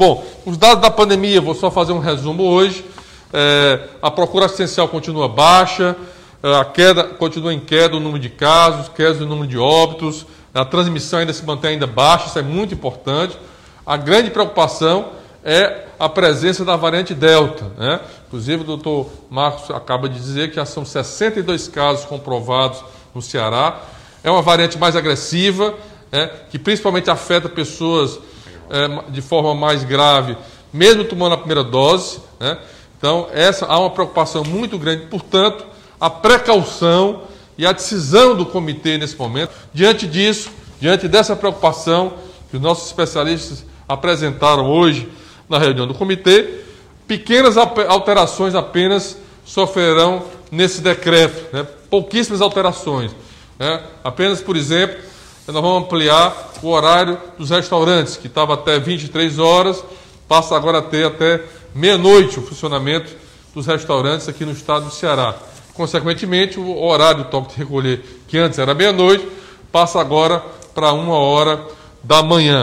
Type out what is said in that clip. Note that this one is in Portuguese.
Bom, os dados da pandemia, vou só fazer um resumo hoje. É, a procura assistencial continua baixa, é, a queda continua em queda o número de casos, queda no número de óbitos, a transmissão ainda se mantém ainda baixa, isso é muito importante. A grande preocupação é a presença da variante Delta. Né? Inclusive, o doutor Marcos acaba de dizer que já são 62 casos comprovados no Ceará. É uma variante mais agressiva, né? que principalmente afeta pessoas é, de forma mais grave, mesmo tomando a primeira dose. Né? Então, essa há uma preocupação muito grande. Portanto, a precaução e a decisão do comitê nesse momento, diante disso, diante dessa preocupação que os nossos especialistas apresentaram hoje na reunião do comitê, pequenas alterações apenas sofrerão nesse decreto, né? pouquíssimas alterações. Né? Apenas, por exemplo, nós vamos ampliar o horário dos restaurantes, que estava até 23 horas, passa agora a ter até meia-noite o funcionamento dos restaurantes aqui no estado do Ceará. Consequentemente, o horário do toque de recolher, que antes era meia-noite, passa agora para uma hora da manhã.